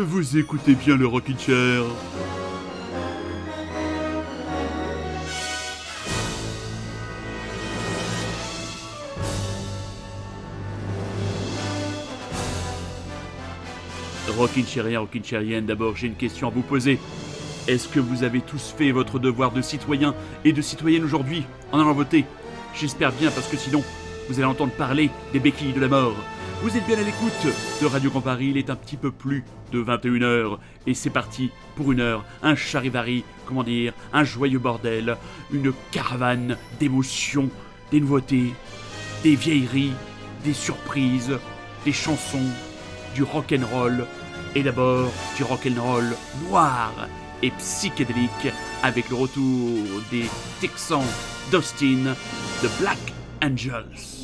Vous écoutez bien le Rockin' Chair. Rockin' Chairien, Rockin' Chairienne, d'abord j'ai une question à vous poser. Est-ce que vous avez tous fait votre devoir de citoyen et de citoyenne aujourd'hui en allant voter? J'espère bien parce que sinon vous allez entendre parler des béquilles de la mort. Vous êtes bien à l'écoute de Radio Grand Paris, il est un petit peu plus de 21h et c'est parti pour une heure, un charivari, comment dire, un joyeux bordel, une caravane d'émotions, des nouveautés, des vieilleries, des surprises, des chansons, du rock'n'roll et d'abord du rock'n'roll noir et psychédélique avec le retour des Texans d'Austin, The Black Angels.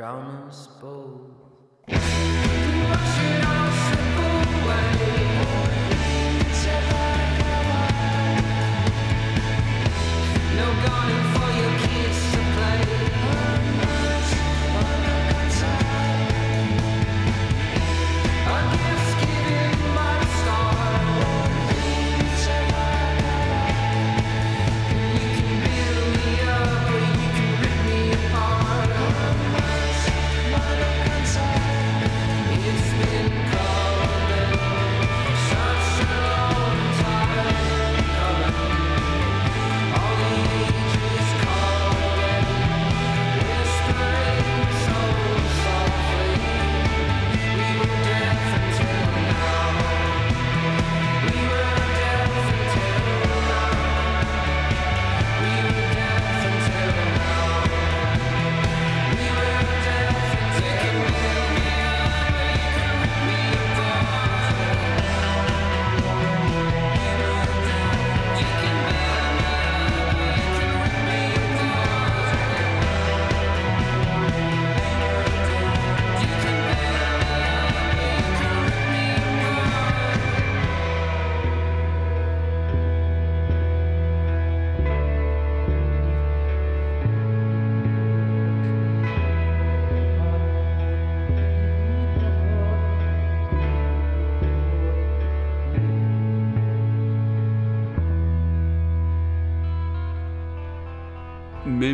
Drum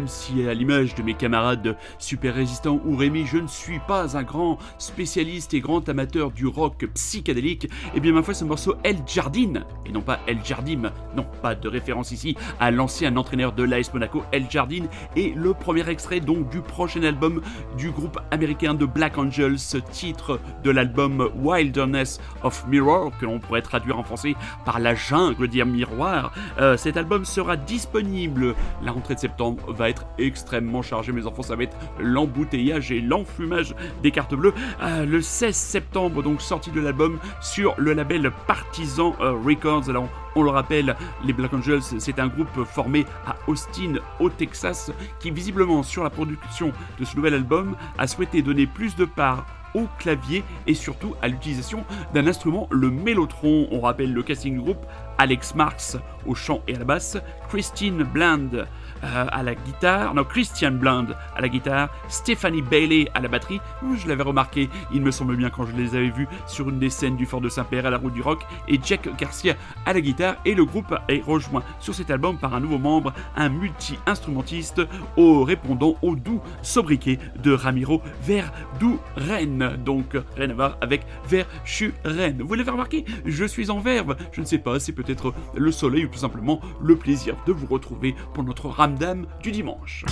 si à l'image de mes camarades super résistants ou Rémi, je ne suis pas un grand spécialiste et grand amateur du rock psychédélique, et bien ma foi ce morceau El Jardine, et non pas El Jardim, non pas de référence ici à l'ancien entraîneur de l'AS Monaco, El Jardine, est le premier extrait donc du prochain album du groupe américain de Black Angels, titre de l'album Wilderness of Mirror, que l'on pourrait traduire en français par la jungle dire miroir. Euh, cet album sera disponible. La rentrée de septembre va être extrêmement chargée, mes enfants, ça va être l'embouteillage et l'enfumage des cartes bleues. Euh, le 16 septembre, donc sortie de l'album sur le label Partisan euh, Records. Alors, on le rappelle, les Black Angels, c'est un groupe formé à Austin, au Texas, qui visiblement sur la production de ce nouvel album a souhaité donner plus de part au clavier et surtout à l'utilisation d'un instrument, le mélotron. On rappelle le casting groupe Alex Marks au chant et à la basse, Christine Bland euh, à la guitare, non Christian Bland à la guitare, Stephanie Bailey à la batterie. Je l'avais remarqué, il me semble bien quand je les avais vus sur une des scènes du Fort de Saint-Père à la route du rock, et Jack Garcia à la guitare. Et le groupe est rejoint sur cet album par un nouveau membre, un multi-instrumentiste au répondant au doux sobriquet de Ramiro Verduren. Donc rien à voir avec Verschuren. Vous l'avez remarqué, je suis en verve. Je ne sais pas, c'est peut-être le soleil ou tout simplement le plaisir de vous retrouver pour notre ramdam du dimanche.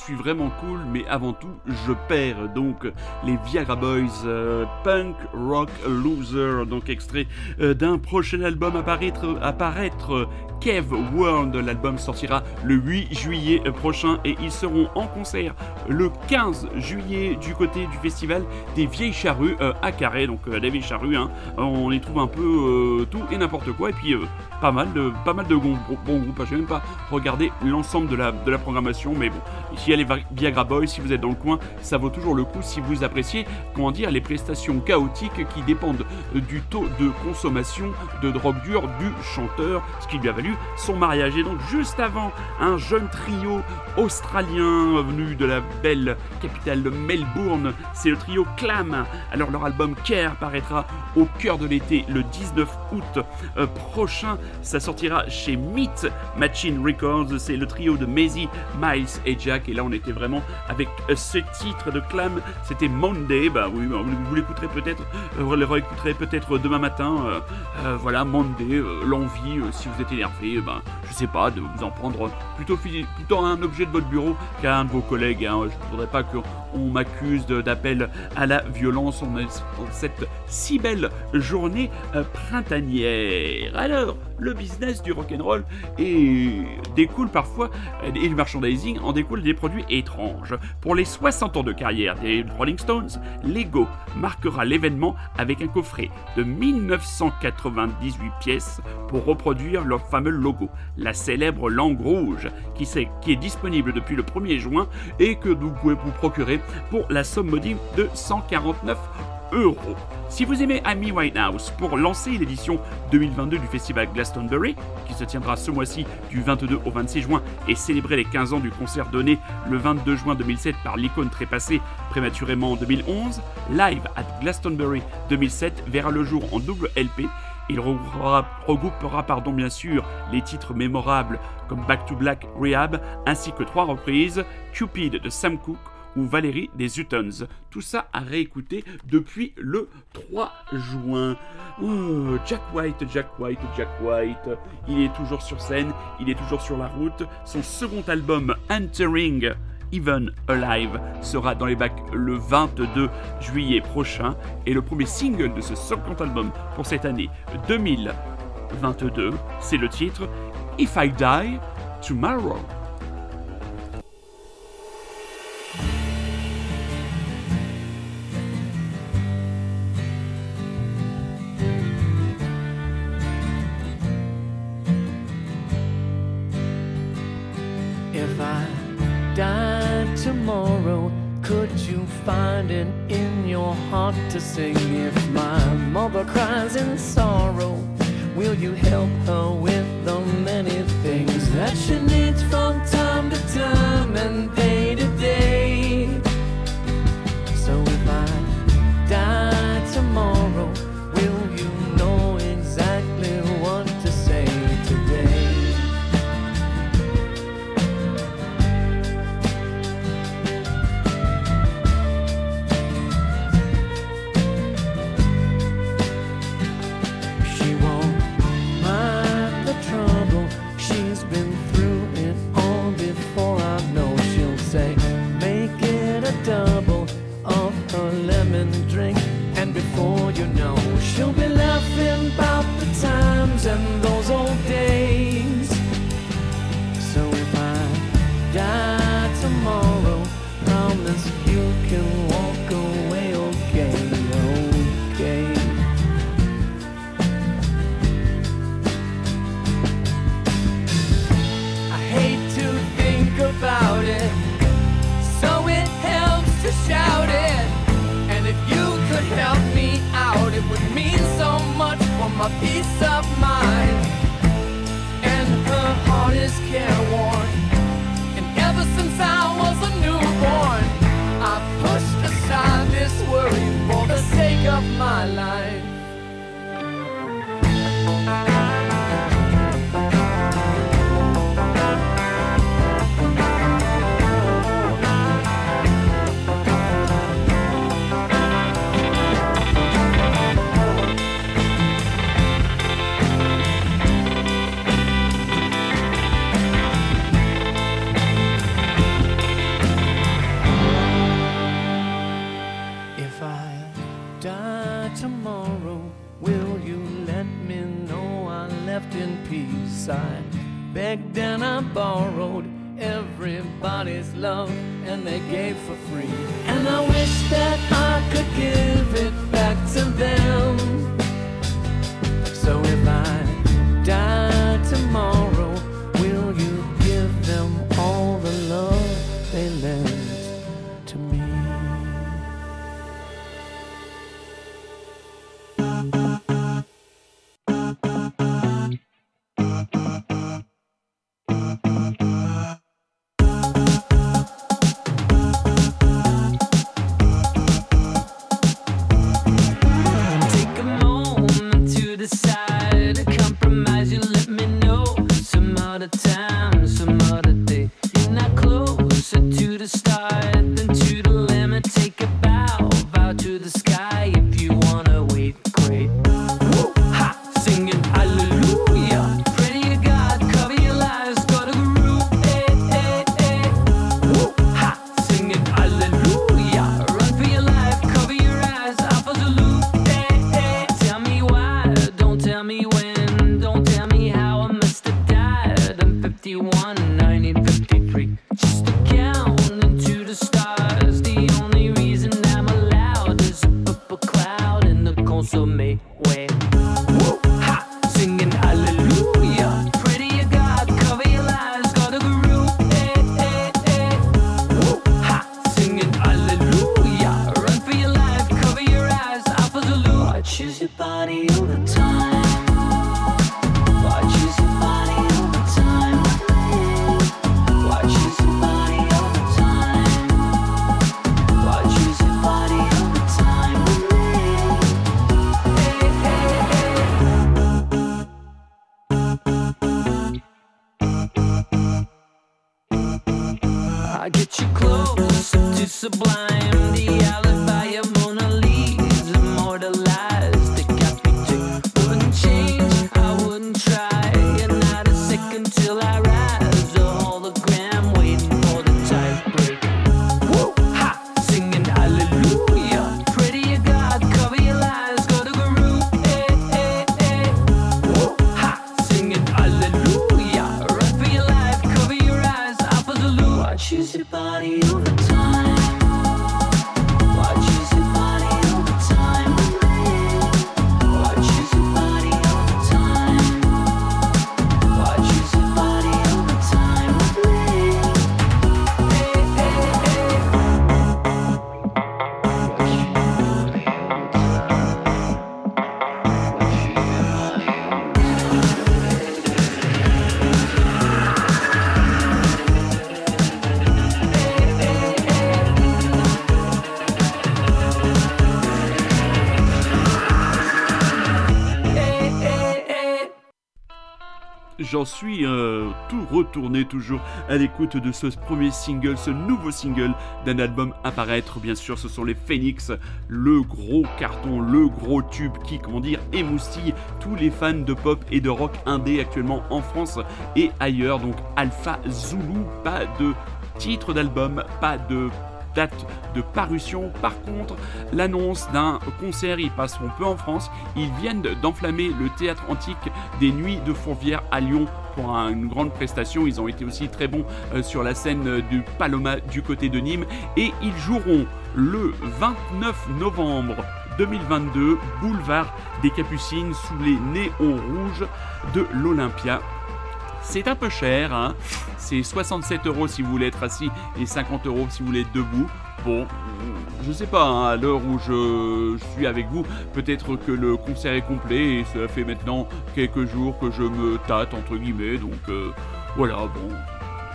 Suis vraiment cool, mais avant tout, je perds. Donc, les Viagra Boys, euh, Punk Rock Loser, donc extrait euh, d'un prochain album apparaître, apparaître Kev World. L'album sortira le 8 juillet prochain et ils seront en concert le 15 juillet du côté du festival des Vieilles Charrues euh, à Carré. Donc, euh, les Vieilles Charrues, hein, on y trouve un peu euh, tout et n'importe quoi. Et puis, pas mal de, pas mal de bons, bons groupes. Je vais même pas regarder l'ensemble de la, programmation, mais bon, a les Va- Viagra Boys. Si vous êtes dans le coin, ça vaut toujours le coup si vous appréciez, comment dire, les prestations chaotiques qui dépendent du taux de consommation de drogue dure du chanteur, ce qui lui a valu son mariage. Et donc, juste avant, un jeune trio australien venu de la belle capitale de Melbourne, c'est le trio Clam. Alors, leur album Care paraîtra au cœur de l'été le 19 août euh, prochain. Ça sortira chez Meat Machine Records. C'est le trio de Maisie, Miles et Jack. Et là, on était vraiment avec euh, ce titre de Clam. C'était Monday. Bah oui, bah, vous, l'écouterez peut-être, euh, vous le peut-être demain matin. Voilà, Monday, l'envie, si vous êtes énervé, ben, je sais pas, de vous en prendre plutôt un objet de votre bureau qu'à un de vos collègues. hein. Je ne voudrais pas qu'on m'accuse d'appel à la violence en, en cette si belle journée euh, printanière. Alors, le business du rock'n'roll et découle parfois, et le merchandising en découle des produits étranges. Pour les 60 ans de carrière des Rolling Stones, Lego marquera l'événement avec un coffret de 1998 pièces pour reproduire leur fameux logo, la célèbre langue rouge, qui est disponible depuis le 1er juin et que vous pouvez vous procurer pour la somme modique de 149 Si vous aimez Amy Winehouse, pour lancer l'édition 2022 du festival Glastonbury, qui se tiendra ce mois-ci du 22 au 26 juin et célébrer les 15 ans du concert donné le 22 juin 2007 par l'icône trépassée prématurément en 2011, Live at Glastonbury 2007 verra le jour en double LP il regroupera, regroupera, pardon, bien sûr les titres mémorables comme Back to Black Rehab ainsi que trois reprises Cupid de Sam Cooke ou Valérie des Utons. Tout ça à réécouter depuis le 3 juin. Oh, Jack White, Jack White, Jack White. Il est toujours sur scène, il est toujours sur la route. Son second album, Entering Even Alive sera dans les bacs le 22 juillet prochain et le premier single de ce second album pour cette année 2022, c'est le titre If I Die Tomorrow. I died tomorrow, could you find it in your heart to sing? If my mother cries in sorrow, will you help her with the many things that she needs from time to time and day to J'en suis euh, tout retourné toujours à l'écoute de ce premier single, ce nouveau single d'un album à paraître. Bien sûr, ce sont les Phoenix, le gros carton, le gros tube qui, comment dire, émoustille tous les fans de pop et de rock indé actuellement en France et ailleurs. Donc Alpha Zulu, pas de titre d'album, pas de date de parution. Par contre, l'annonce d'un concert, ils passeront peu en France. Ils viennent d'enflammer le théâtre antique des Nuits de Fourvière à Lyon pour un- une grande prestation. Ils ont été aussi très bons euh, sur la scène du Paloma du côté de Nîmes. Et ils joueront le 29 novembre 2022, boulevard des Capucines, sous les néons rouges de l'Olympia. C'est un peu cher, hein. c'est 67 euros si vous voulez être assis et 50 euros si vous voulez être debout. Bon, je sais pas, hein, à l'heure où je, suis avec vous, peut-être que le concert est complet et ça fait maintenant quelques jours que je me tâte, entre guillemets, donc euh, voilà, bon.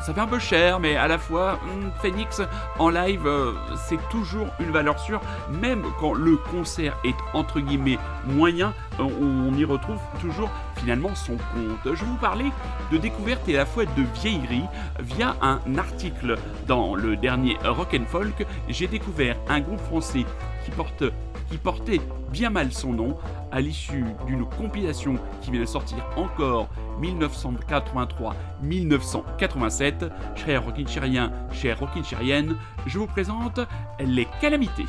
Ça fait un peu cher, mais à la fois, hmm, Phoenix en live, euh, c'est toujours une valeur sûre, même quand le concert est entre guillemets moyen, on y retrouve toujours finalement son compte. Je vous parlais de découverte et à la fois de vieillerie via un article dans le dernier Rock Folk. J'ai découvert un groupe français qui porte qui portait bien mal son nom à l'issue d'une compilation qui vient de sortir encore 1983-1987. Chers rockinchériens, chers rockinchériennes, je vous présente les calamités.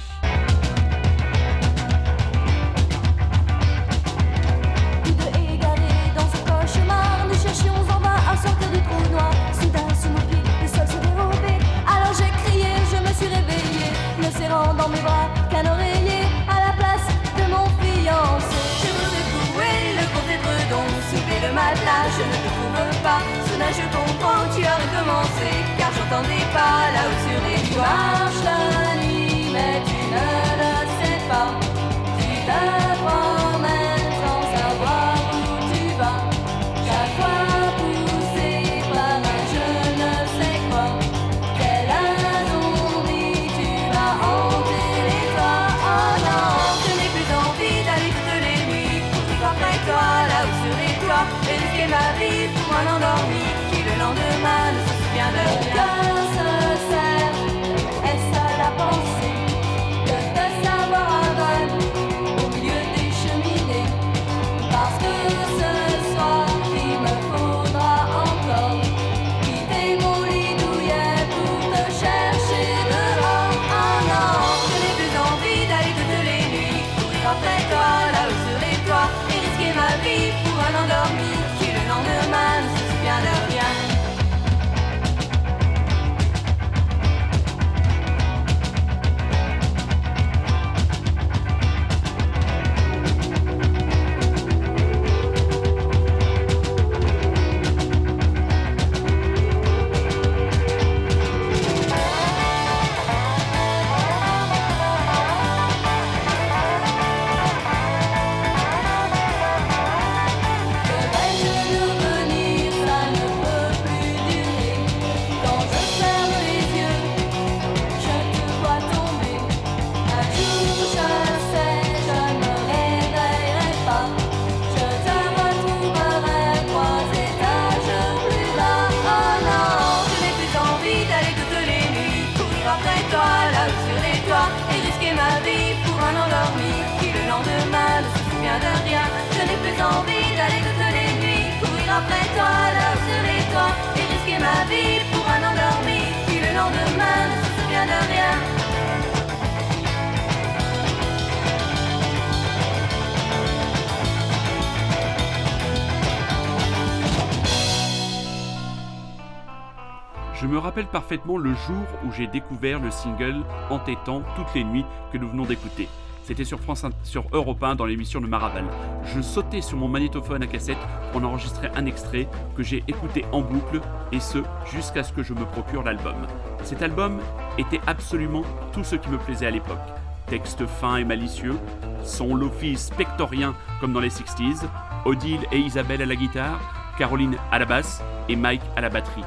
Dans ce cauchemar, pas. Je comprends tu as recommencé, car j'entendais pas là-haut sur les. Marche la nuit, mais tu ne le sais pas. Tu te promènes le jour où j'ai découvert le single Entêtant toutes les nuits que nous venons d'écouter. C'était sur France sur Europe 1 dans l'émission de Maraval. Je sautais sur mon magnétophone à cassette pour en enregistrer un extrait que j'ai écouté en boucle et ce jusqu'à ce que je me procure l'album. Cet album était absolument tout ce qui me plaisait à l'époque. Texte fin et malicieux, son lofi spectorien comme dans les 60s, Odile et Isabelle à la guitare, Caroline à la basse et Mike à la batterie.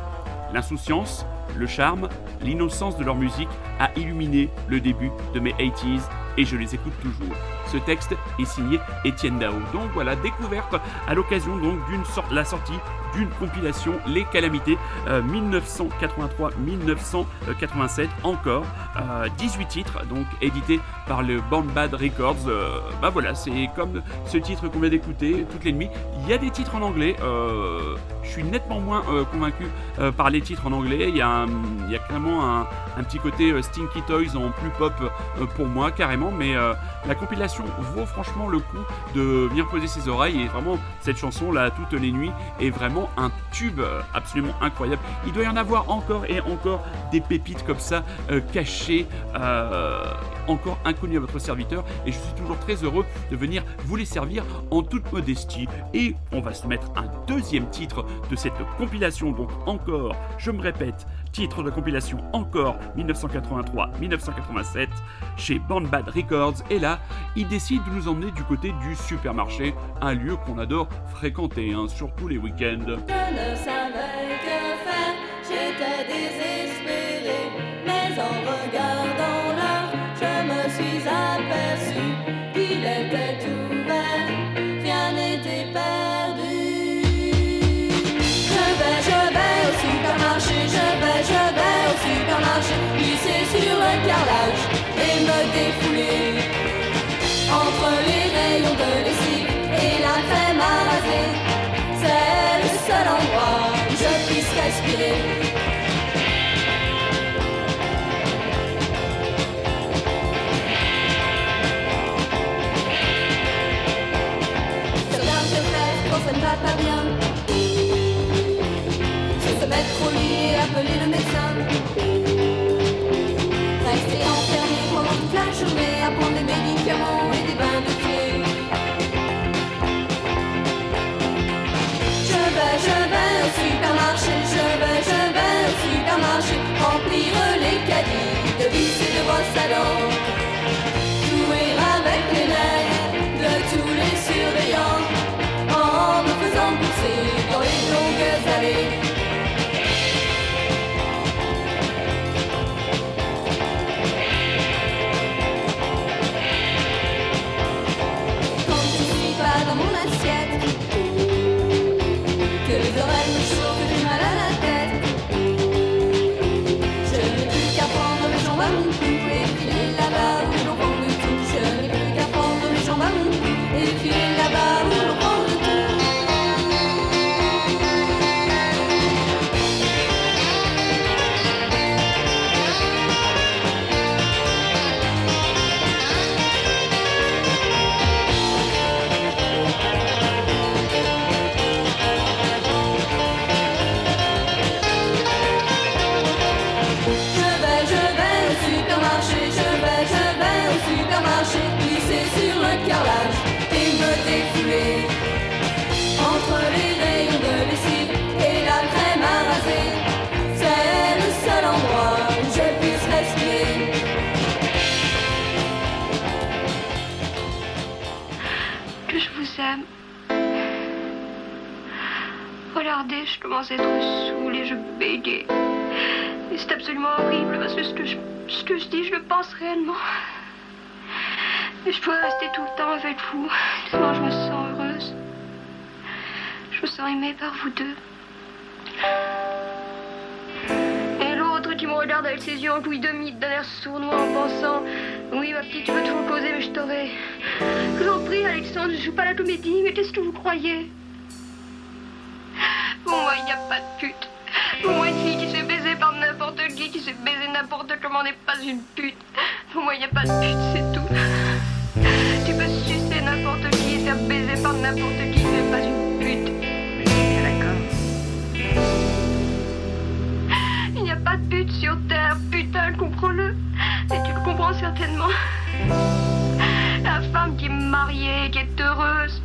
L'insouciance, le charme, l'innocence de leur musique a illuminé le début de mes 80s et je les écoute toujours. Ce texte est signé Étienne Dao. Donc voilà, découverte à l'occasion donc d'une sorte la sortie d'une compilation Les Calamités euh, 1983-1987 encore euh, 18 titres donc édités par le Band Bad Records. Euh, bah voilà, c'est comme ce titre qu'on vient d'écouter toutes les nuits. Il y a des titres en anglais. euh, je suis nettement moins euh, convaincu euh, par les titres en anglais. Il y a, clairement un, petit côté euh, Stinky Toys en plus pop euh, pour moi carrément. Mais euh, la compilation vaut franchement le coup de venir poser ses oreilles et vraiment cette chanson là toutes les nuits est vraiment un tube absolument incroyable. Il doit y en avoir encore et encore des pépites comme ça euh, cachées, euh, encore inconnues à votre serviteur et je suis toujours très heureux de venir vous les servir en toute modestie. Et on va se mettre un deuxième titre de cette compilation, donc encore, je me répète, titre de compilation encore 1983-1987 chez Band Bad Records. Et là, il décide de nous emmener du côté du supermarché, un lieu qu'on adore fréquenter, hein, surtout les week-ends. Va pas bien. Se mettre au lit et appeler le médecin. Horrible parce que ce que, je, je dis, je le pense réellement. Et je pourrais rester tout le temps avec vous. Tellement je me sens heureuse. Je me sens aimée par vous deux. Et l'autre qui me regarde avec ses yeux en couille de mythe, d'un air sournois en pensant Oui, ma petite, tu peux toujours causer, mais je t'aurai. Je vous en prie, Alexandre, je joue pas la comédie, mais qu'est-ce que vous croyez? Pour moi, il n'y a pas de pute. N'importe comment n'est pas une pute. Pour moi, n'y a pas de pute, c'est tout. Tu peux sucer n'importe qui et faire baiser par n'importe qui, mais pas une pute. D'accord. Il n'y a pas de pute sur Terre, putain, comprends-le. Et tu le comprends certainement. La femme qui est mariée, qui est heureuse,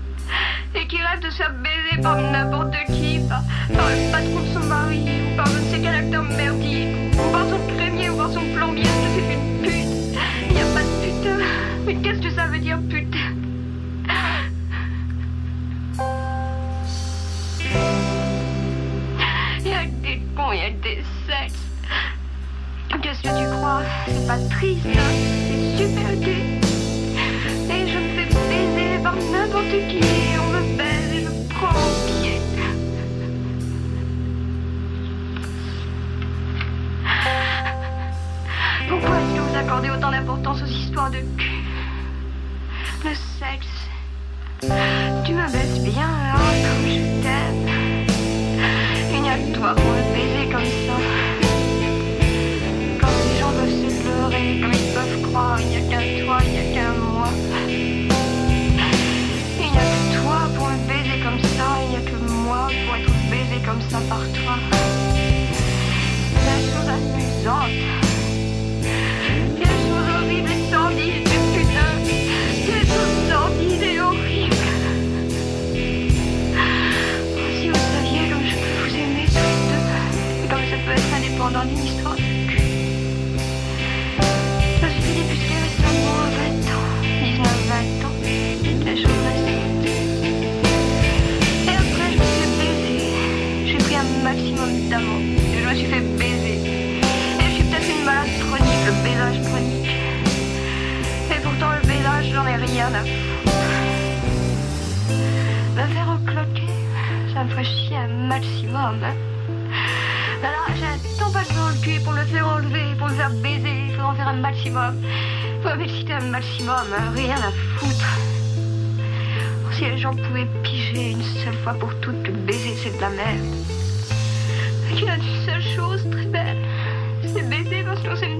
et qui rêve de se faire baiser par n'importe qui, par, par le patron de son mari, ou par je ne sais quel acteur merdique, ou par son son plombier, c'est une pute Il a pas de putain. Mais qu'est-ce que ça veut dire, putain Il y a que des cons, il y a que des sexes. Qu'est-ce que tu crois? C'est pas triste, hein? C'est super gai. Et je me fais baiser par n'importe qui. On me baise et je prends Pourquoi est-ce que vous accordez autant d'importance aux histoires de cul Le sexe? Tu me baises bien, là, comme je t'aime. Il n'y a que toi pour me baiser comme ça. Comme les gens peuvent se leurrer, comme ils peuvent croire, il n'y a qu'un toi, il n'y a qu'un moi. Il n'y a que toi pour me baiser comme ça, il n'y a que moi pour être baisé comme ça par toi. La chose amusante. De cul. Je suis députée récemment à 20 ans, 19-20 ans, la chose récente. Et après, je me suis baiser. J'ai pris un maximum d'amour, et je me suis fait baiser. Et je suis peut-être une malade chronique, le baisage chronique. Et pourtant, le baisage, j'en ai rien à foutre. Me faire recloquer, ça me ferait chier un maximum. Hein. Le pour le faire enlever, pour me faire baiser, il faut en faire un maximum. Faut m'exciter un maximum, hein, rien à foutre. Si les gens pouvaient piger une seule fois pour toutes que baiser c'est de la merde. Qu'il y a une seule chose très belle, c'est baiser parce qu'on s'aime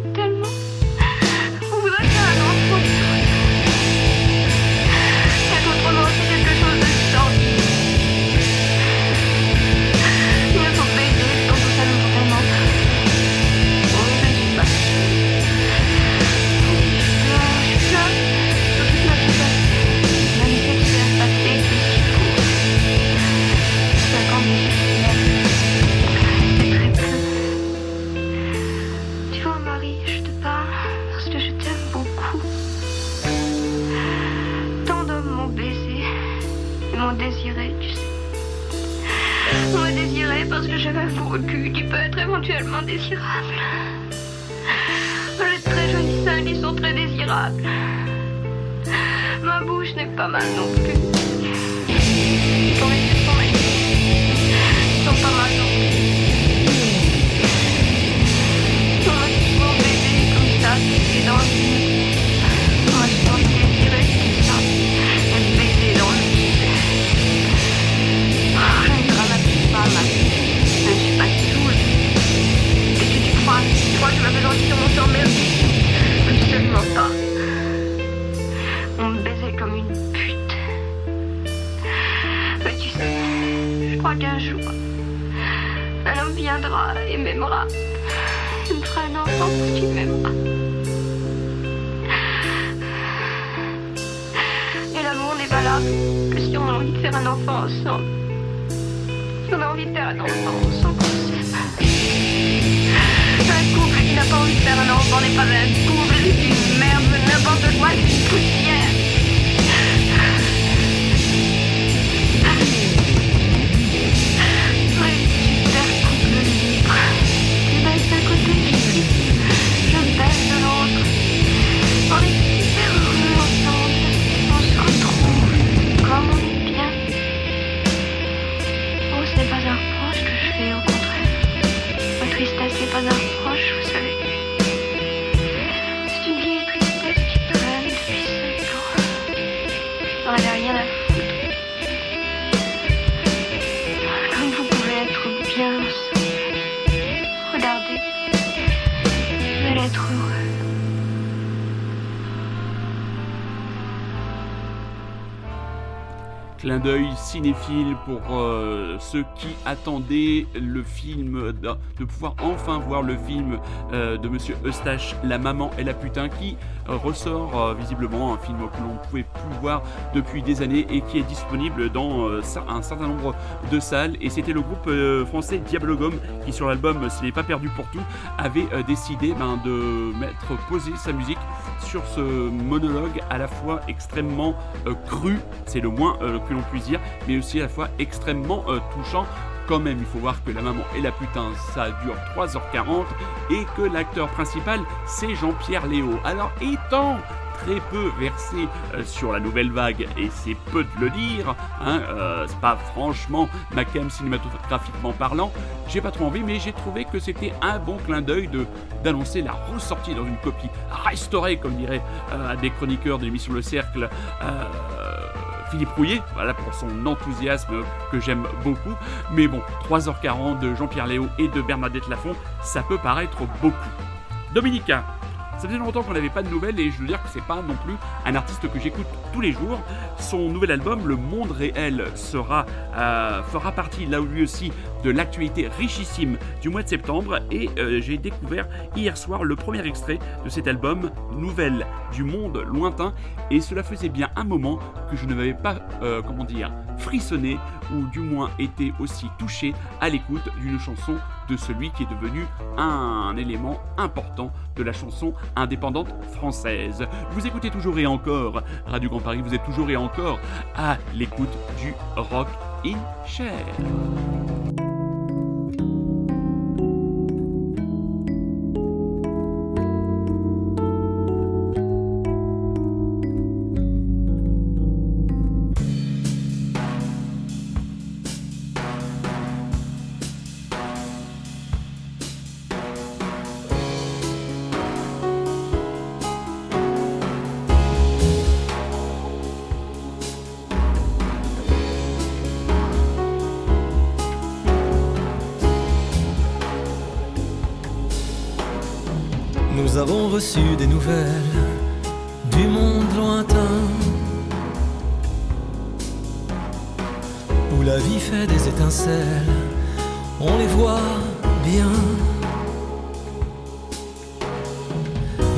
éventuellement désirable. J'ai très jolis seins qui sont très désirables. Ma bouche n'est pas mal non plus. D'œil cinéphile pour euh, ceux qui attendaient le film, de, pouvoir enfin voir le film euh, de Monsieur Eustache, La Maman et la Putain, qui ressort euh, visiblement un film que l'on ne pouvait plus voir depuis des années et qui est disponible dans euh, un certain nombre de salles. Et c'était le groupe euh, français Diablogum qui, sur l'album Ce n'est pas perdu pour tout, avait décidé ben, de mettre poser sa musique sur ce monologue à la fois extrêmement cru, c'est le moins que l'on puisse dire, mais aussi à la fois extrêmement touchant. Quand même, il faut voir que la maman et la putain, ça dure 3h40 et que l'acteur principal, c'est Jean-Pierre Léo. Alors, étant très peu versé euh, sur la nouvelle vague, et c'est peu de le dire, hein, euh, c'est pas franchement ma cam cinématographiquement parlant, j'ai pas trop envie, mais j'ai trouvé que c'était un bon clin d'œil de d'annoncer la ressortie dans une copie restaurée, comme dirait euh, des chroniqueurs de l'émission Le Cercle, Philippe Rouillet, voilà pour son enthousiasme que j'aime beaucoup. Mais bon, 3h40 de Jean-Pierre Léo et de Bernadette Lafont, ça peut paraître beaucoup. Dominica, ça faisait longtemps qu'on n'avait pas de nouvelles et je veux dire que c'est pas non plus un artiste que j'écoute tous les jours. Son nouvel album, Le Monde Réel, euh, fera partie là lui aussi de l'actualité richissime du mois de septembre et euh, j'ai découvert hier soir le premier extrait de cet album, Nouvelle du Monde Lointain, et cela faisait bien un moment que je ne m'avais pas, euh, comment dire, frissonné ou du moins été aussi touché à l'écoute d'une chanson de celui qui est devenu un élément important de la chanson indépendante française. Vous écoutez toujours et encore Radio Grand Paris, vous êtes toujours et encore à l'écoute du rock in chair. Nous avons reçu des nouvelles du monde lointain où la vie fait des étincelles, on les voit bien.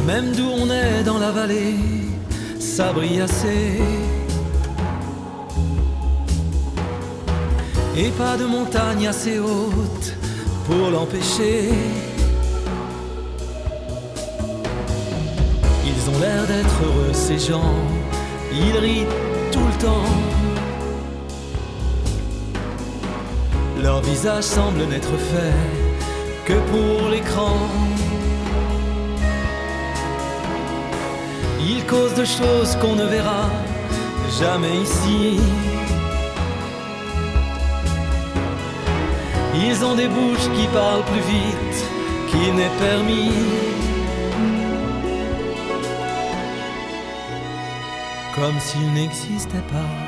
Même d'où on est dans la vallée, ça brille assez. Et pas de montagne assez haute pour l'empêcher. Ont l'air d'être heureux, ces gens. Ils rient tout le temps. Leur visage semble n'être fait que pour l'écran. Ils causent de choses qu'on ne verra jamais ici. Ils ont des bouches qui parlent plus vite qu'il n'est permis. Comme s'il n'existait pas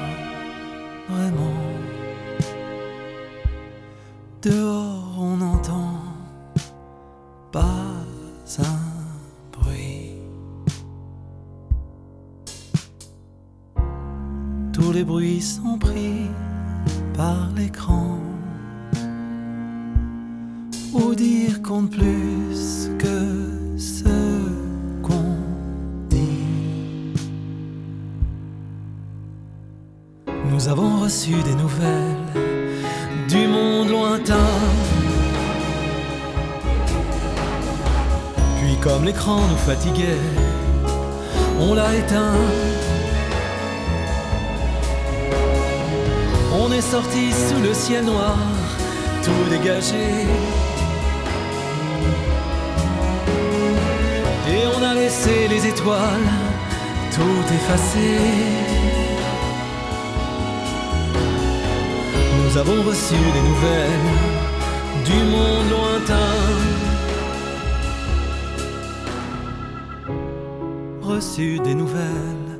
Et on a laissé les étoiles tout effacées. Nous avons reçu des nouvelles du monde lointain. Reçu des nouvelles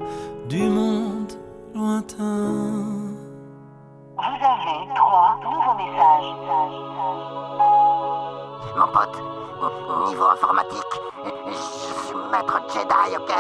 du monde lointain. Mon pote, Niveau informatique, je suis maître Jedi, ok?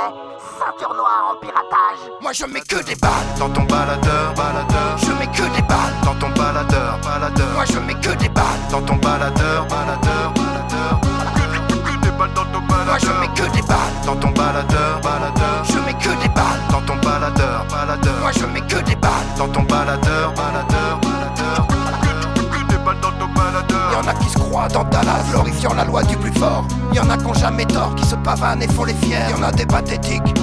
Ceinture noire en piratage. Moi je mets que des balles dans ton baladeur, baladeur. Je mets que des balles dans ton baladeur, baladeur. Moi je mets que des balles dans ton baladeur, baladeur, baladeur. Que, des balles dans ton baladeur. Moi je mets que des balles dans ton baladeur, baladeur. Je mets que des balles dans ton baladeur, baladeur. Moi je mets que des balles dans ton baladeur, baladeur, baladeur. Croient dans Dallas, glorifiant la loi du plus fort. Y'en a qui ont jamais tort, qui se pavanent et font les fiers. Y'en a des pathétiques,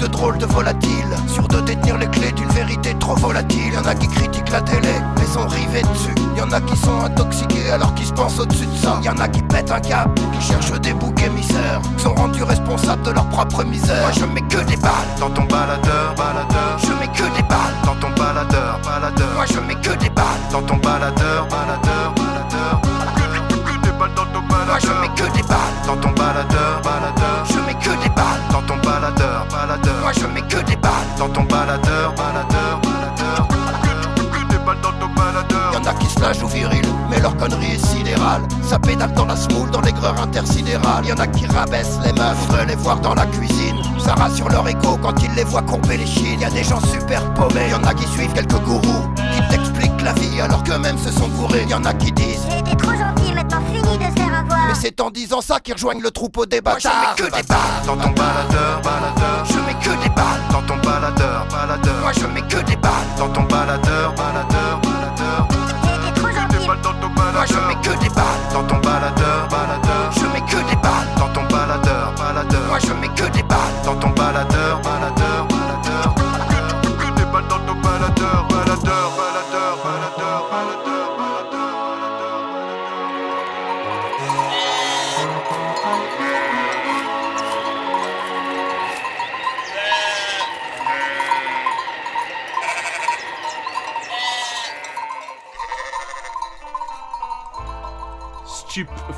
de drôles de volatiles, sûrs de détenir les clés d'une vérité trop volatile. Y'en a qui critiquent la télé et sont rivés dessus. Y'en a qui sont intoxiqués alors qu'ils se pensent au-dessus de ça. Y'en a qui pètent un cap, qui cherchent des boucs émissaires, qui sont rendus responsables de leur propre misère. Moi je mets que des balles dans ton baladeur, baladeur. Je mets que des balles dans ton baladeur, baladeur. Moi je mets que des balles dans ton baladeur, baladeur, baladeur. Dans ton baladeur, baladeur. Je mets que des balles dans ton baladeur, baladeur. Moi je mets que des balles dans ton baladeur, baladeur, baladeur. Que, que- que des balles dans ton baladeur. Y'en a qui se la jouent viril, mais leur connerie est sidérale. Ça pédale dans la smoule, dans l'aigreur intersidérale. Y'en a qui rabaissent les meufs, voudraient les voir dans la cuisine. Ça rassure leur écho quand ils les voient courber les chines. Y a des gens super paumés, y'en a qui suivent quelques gourous, qui t'expliquent la vie alors qu'eux-mêmes se sont bourrés. Y'en a qui disent c'est en disant ça qu'ils rejoignent le troupeau des bâtards. Moi je mets que des balles dans ton baladeur, baladeur. Je mets que des balles dans ton baladeur, baladeur. Moi je mets que des balles dans ton baladeur, baladeur, baladeur. Moi je mets que des balles dans ton baladeur, baladeur. Je mets que des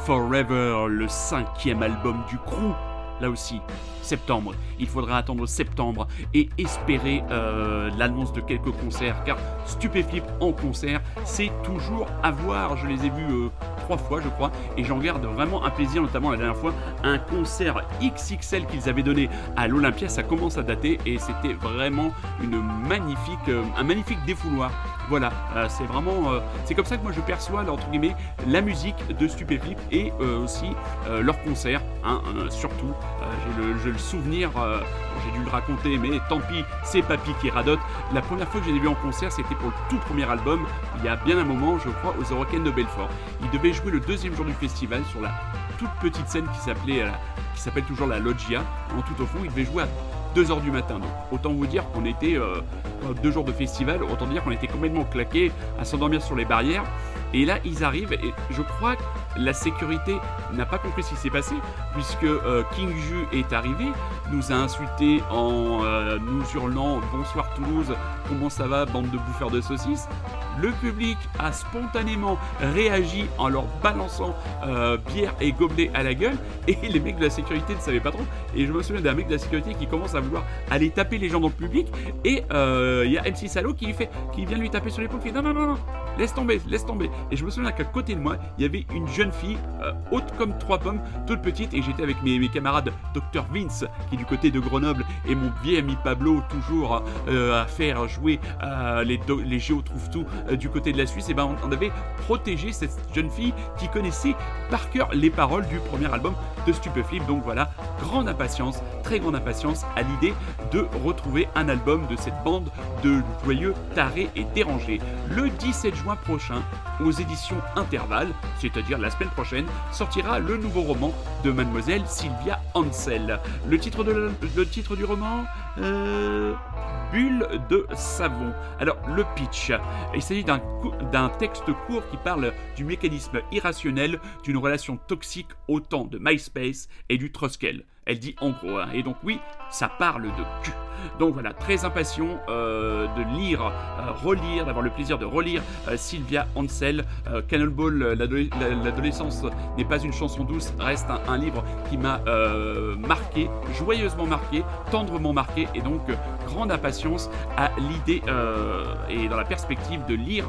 Forever, le cinquième album du crew. Là aussi, septembre. Il faudra attendre septembre et espérer euh, l'annonce de quelques concerts, car Stupéflip en concert, c'est toujours à voir. Je les ai vus euh, trois fois, je crois, et j'en garde vraiment un plaisir, notamment la dernière fois, un concert XXL qu'ils avaient donné à l'Olympia. Ça commence à dater et c'était vraiment euh, un magnifique défouloir. Voilà, euh, c'est vraiment, euh, c'est comme ça que moi je perçois entre guillemets la musique de Stupéflip et euh, aussi leurs concerts, hein, surtout. J'ai le, j'ai souvenir, j'ai dû le raconter, mais tant pis, c'est Papy qui radote. La première fois que je les ai vus en concert, c'était pour le tout premier album, il y a bien un moment, je crois, aux Eurocaines de Belfort. Ils devaient jouer le deuxième jour du festival sur la toute petite scène qui s'appelait, qui s'appelle toujours la Loggia, en tout au fond. Ils devaient jouer à 2h du matin. Donc autant vous dire qu'on était euh, deux jours de festival, autant dire qu'on était complètement claqués à s'endormir sur les barrières. Et là, ils arrivent et je crois que la sécurité n'a pas compris ce qui s'est passé puisque euh, King Ju est arrivé, nous a insultés en euh, nous hurlant bonsoir Toulouse, comment ça va, bande de bouffeurs de saucisses? Le public a spontanément réagi en leur balançant euh, bière et gobelet à la gueule et les mecs de la sécurité ne savaient pas trop. Et je me souviens d'un mec de la sécurité qui commence à vouloir aller taper les gens dans le public et euh, il y a MC Salo qui, fait, qui vient lui taper sur l'épaule qui fait non, non, non, non, laisse tomber, laisse tomber. Et je me souviens qu'à côté de moi, il y avait une jeune fille euh, haute comme trois pommes, toute petite, et j'étais avec mes, camarades Dr Vince qui est du côté de Grenoble et mon vieil ami Pablo toujours euh, à faire jouer euh, les, les Géo trouve du côté de la Suisse. Et ben on, on avait protégé cette jeune fille qui connaissait par cœur les paroles du premier album de Stupeflip. Donc voilà, grande impatience, très grande impatience à l'idée de retrouver un album de cette bande de joyeux tarés et dérangés. Le 17 juin prochain, aux éditions Intervalle, c'est-à-dire la semaine prochaine, sortira le nouveau roman de mademoiselle Sylvia Ansel. Le titre, du roman euh, Bulle de savon. Alors, le pitch. Il s'agit d'un texte court qui parle du mécanisme irrationnel d'une relation toxique au temps de MySpace et du Truskel. Elle dit en gros, hein. et donc oui, ça parle de cul. Donc voilà, très impatient euh, de lire, euh, relire, d'avoir le plaisir de relire euh, Sylvia Ansel. Cannonball, l'adolescence n'est pas une chanson douce, reste un livre qui m'a marqué, joyeusement marqué, tendrement marqué, et donc grande impatience à l'idée et dans la perspective de lire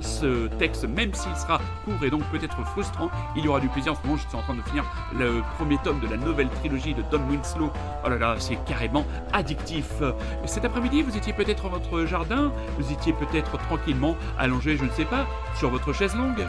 ce texte, même s'il sera court et donc peut-être frustrant, il y aura du plaisir. En ce moment, je suis en train de finir le premier tome de la nouvelle trilogie de Don Winslow. Oh là là, c'est carrément addictif. Cet après-midi, vous étiez peut-être dans votre jardin, vous étiez peut-être tranquillement allongé, je ne sais pas, sur votre chaise longue.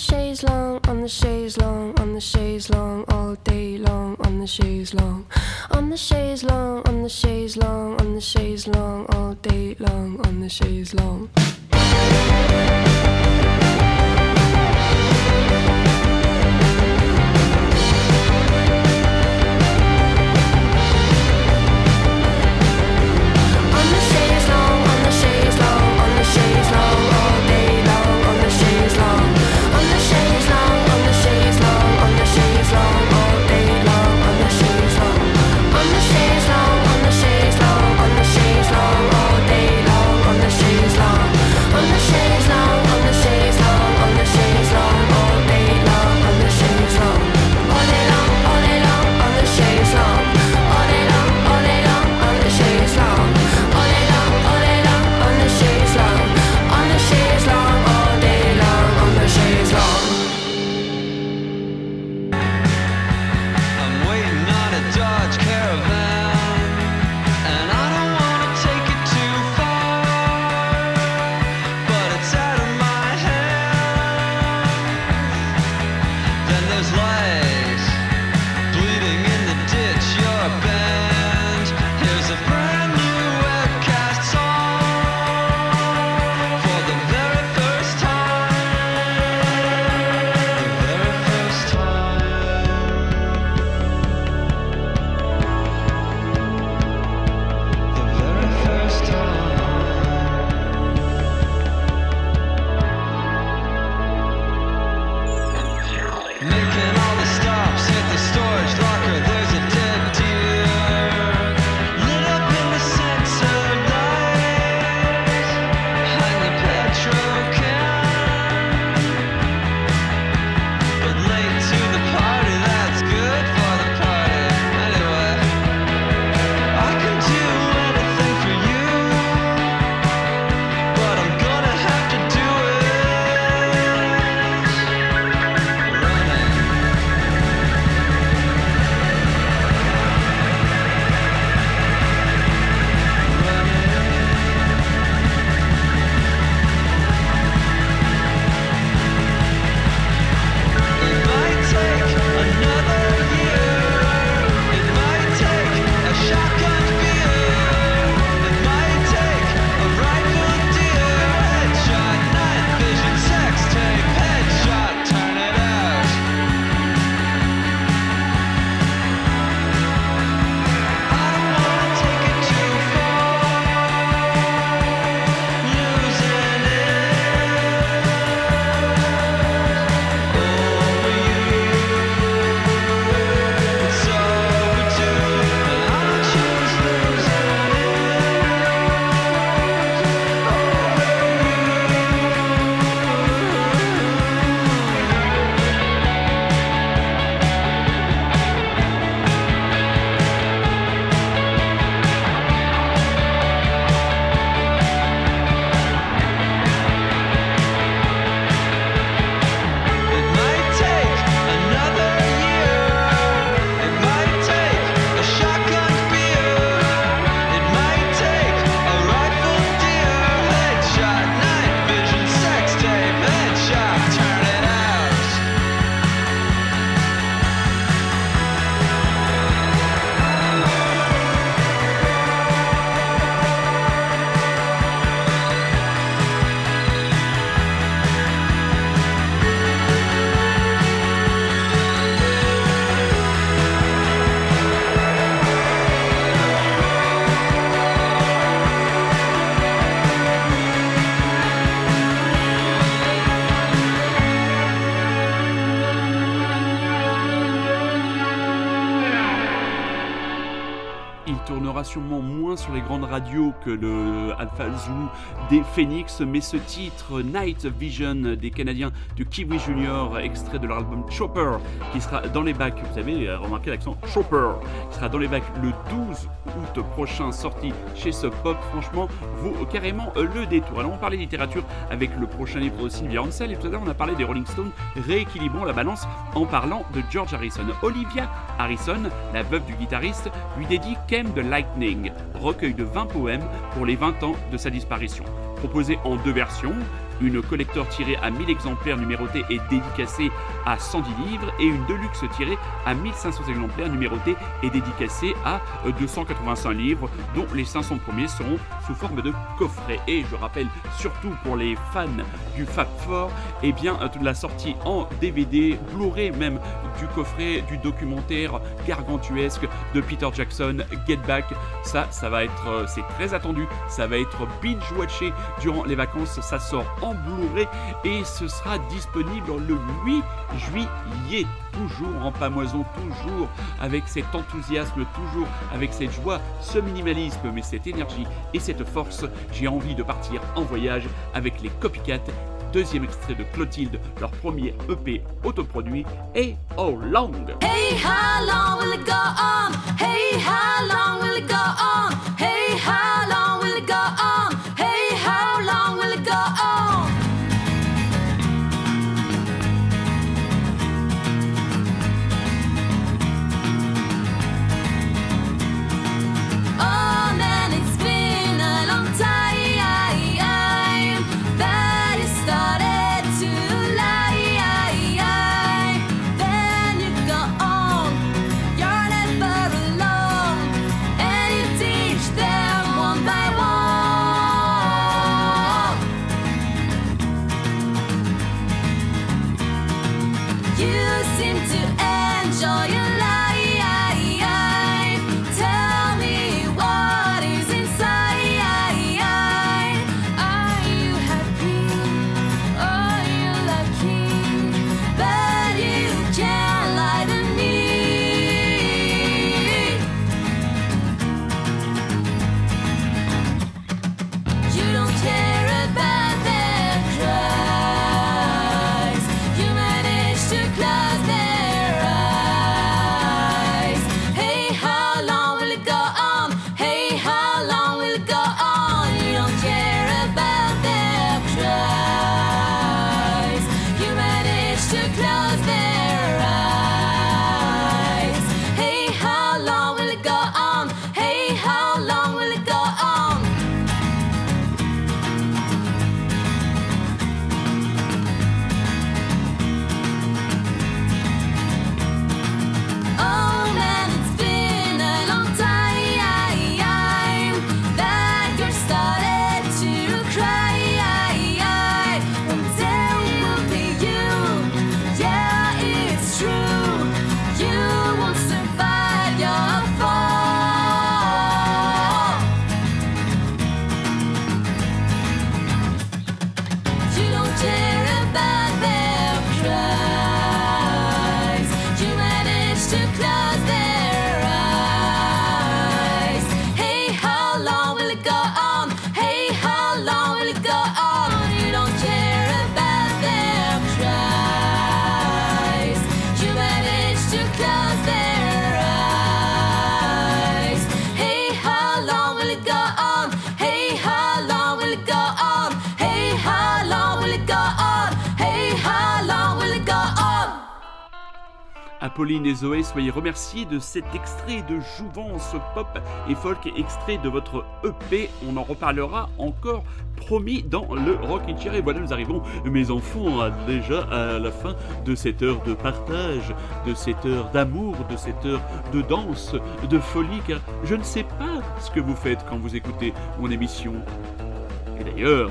the chaise long, on the chaise que le Alpha Zulu des Phoenix, mais ce titre Night Vision des Canadiens du Kiwi Junior, extrait de leur album Chopper, qui sera dans les bacs, vous avez euh, remarqué l'accent Chopper, qui sera dans les bacs le 12 août prochain, sorti chez Sub Pop, franchement, vaut carrément euh, le détour. Alors on parlait littérature avec le prochain livre de Sylvia Ansel, et tout à l'heure on a parlé des Rolling Stones, rééquilibrons la balance en parlant de George Harrison. Olivia Harrison, la veuve du guitariste, lui dédie Came the Lightning, recueil de 20 pour les 20 ans de sa disparition. Proposé en deux versions, une collector tirée à 1000 exemplaires numérotés et dédicacée à 110 livres et une deluxe tirée à 1500 exemplaires numérotés et dédicacée à euh, 285 livres dont les 500 premiers seront sous forme de coffret. Et je rappelle surtout pour les fans du Fab Four, eh bien euh, la sortie en DVD, Blu-ray même du coffret du documentaire gargantuesque de Peter Jackson, Get Back. Ça, ça va être, euh, c'est très attendu, ça va être binge-watché durant les vacances, ça sort en Blu-ray et ce sera disponible le 8 juillet. Toujours en pamoison, toujours avec cet enthousiasme, toujours avec cette joie, ce minimalisme, mais cette énergie et cette force. J'ai envie de partir en voyage avec les Copycat. Deuxième extrait de Clotilde, leur premier EP autoproduit, et How Long. Hey, how long will it go on? Hey, how long will it go on? Hey, how long Apolline et Zoé, soyez remerciés de cet extrait de jouvence pop et folk, extrait de votre EP. On en reparlera encore, promis, dans le Rock and Chair. Et voilà, nous arrivons, mes enfants, déjà à la fin de cette heure de partage, de cette heure d'amour, de cette heure de danse, de folie, car je ne sais pas ce que vous faites quand vous écoutez mon émission. Et d'ailleurs,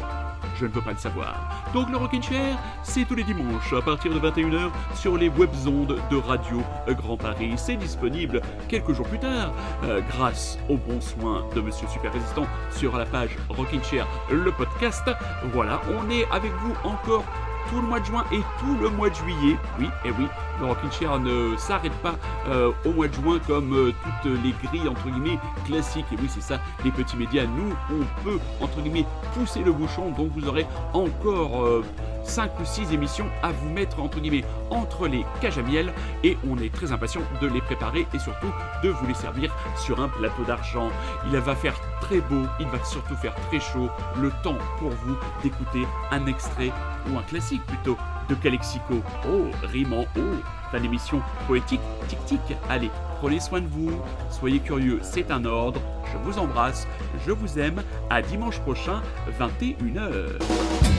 je ne peux pas le savoir. Donc le Rockin' Chair, c'est tous les dimanches à partir de 21h sur les webzondes de Radio Grand Paris. C'est disponible quelques jours plus tard euh, grâce aux bons soins de Monsieur Super Résistant sur la page Rockin' Chair, le podcast. Voilà, on est avec vous encore tout le mois de juin et tout le mois de juillet. Oui, et oui, le Rockin' Chair ne s'arrête pas euh, au mois de juin comme euh, toutes les grilles entre guillemets classiques. Et oui, c'est ça, les petits médias, nous, on peut entre guillemets pousser le bouchon, donc vous aurez encore 5 ou 6 émissions à vous mettre entre guillemets entre les cages à miel et on est très impatient de les préparer et surtout de vous les servir sur un plateau d'argent. Il va faire très beau, il va surtout faire très chaud. Le temps pour vous d'écouter un extrait ou un classique plutôt de Calexico. Oh, rimant oh, fin d'émission poétique, tic tic. Allez, prenez soin de vous, soyez curieux, c'est un ordre. Je vous embrasse, je vous aime. À dimanche prochain, 21h.